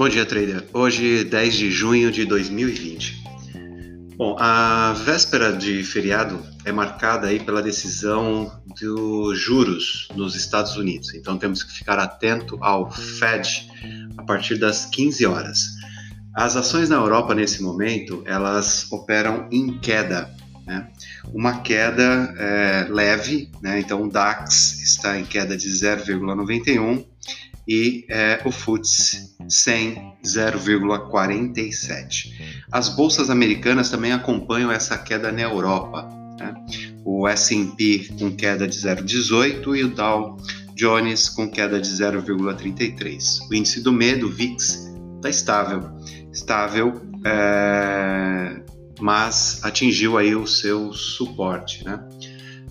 Bom dia, trader. Hoje, 10 de junho de 2020. Bom, a véspera de feriado é marcada aí pela decisão dos juros nos Estados Unidos. Então temos que ficar atento ao Fed a partir das 15 horas. As ações na Europa nesse momento elas operam em queda, né? Uma queda é, leve, né? Então o DAX está em queda de 0,91 e é, o FTSE 100 0,47. As bolsas americanas também acompanham essa queda na Europa. Né? O S&P com queda de 0,18 e o Dow Jones com queda de 0,33. O índice do medo, VIX, está estável, estável, é, mas atingiu aí o seu suporte, né?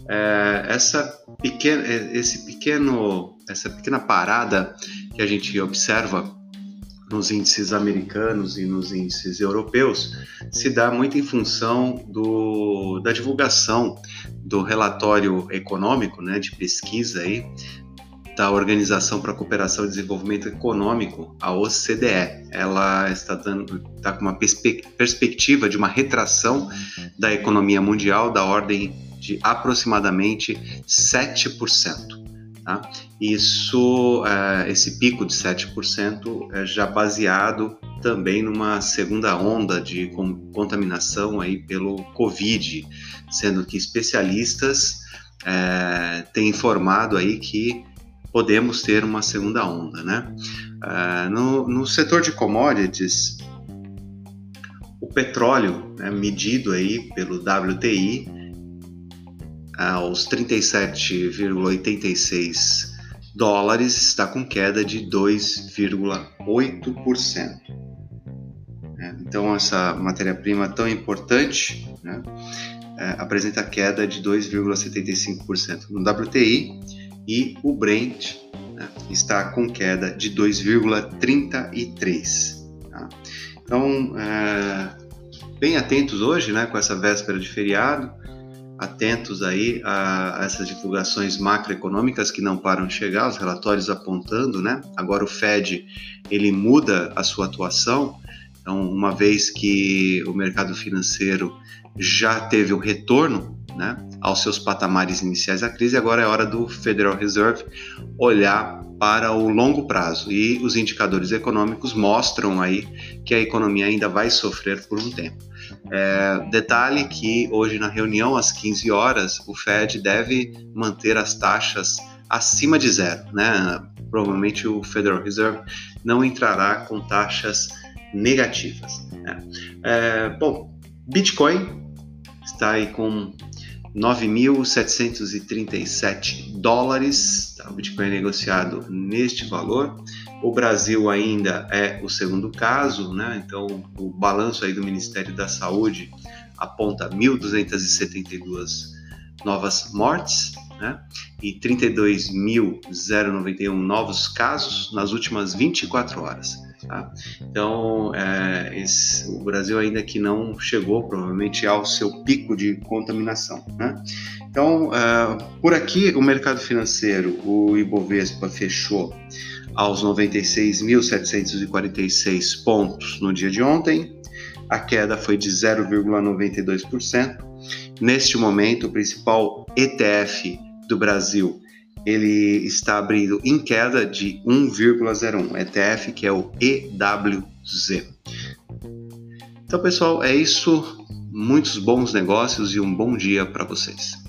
É, essa pequena, esse pequeno, essa pequena parada que a gente observa nos índices americanos e nos índices europeus se dá muito em função do, da divulgação do relatório econômico, né, de pesquisa aí, da Organização para a Cooperação e Desenvolvimento Econômico, a OCDE. Ela está dando está com uma perspe perspectiva de uma retração da economia mundial da ordem de aproximadamente 7%. Tá? Isso, é, esse pico de 7% é já baseado também numa segunda onda de contaminação aí pelo Covid, sendo que especialistas é, têm informado aí que podemos ter uma segunda onda, né? É, no, no setor de commodities, o petróleo, né, medido aí pelo WTI, aos 37,86 dólares, está com queda de 2,8%. É, então, essa matéria-prima tão importante né, é, apresenta queda de 2,75% no WTI e o Brent né, está com queda de 2,33%. Tá? Então, é, bem atentos hoje né, com essa véspera de feriado atentos aí a, a, essas divulgações macroeconômicas que não param de chegar, os relatórios apontando, né? Agora o Fed ele muda a sua atuação, então uma vez que o mercado financeiro já teve o retorno, né, aos seus patamares iniciais da crise, agora é hora do Federal Reserve olhar para o longo prazo e os indicadores econômicos mostram aí que a economia ainda vai sofrer por um tempo. É, detalhe que hoje na reunião às 15 horas o Fed deve manter as taxas acima de zero, né? Provavelmente o Federal Reserve não entrará com taxas negativas. Né? É, bom, Bitcoin está aí com 9.737 dólares. O Bitcoin é negociado neste valor. O Brasil ainda é o segundo caso, né? então o balanço aí do Ministério da Saúde aponta 1.272 novas mortes né? e 32.091 novos casos nas últimas 24 horas. Tá? Então, é, esse, o Brasil ainda que não chegou provavelmente ao seu pico de contaminação. Né? Então, é, por aqui, o mercado financeiro, o Ibovespa fechou aos 96.746 pontos no dia de ontem. A queda foi de 0,92%. Neste momento, o principal ETF do Brasil ele está abrindo em queda de 1,01, ETF que é o EWZ. Então, pessoal, é isso. Muitos bons negócios e um bom dia para vocês.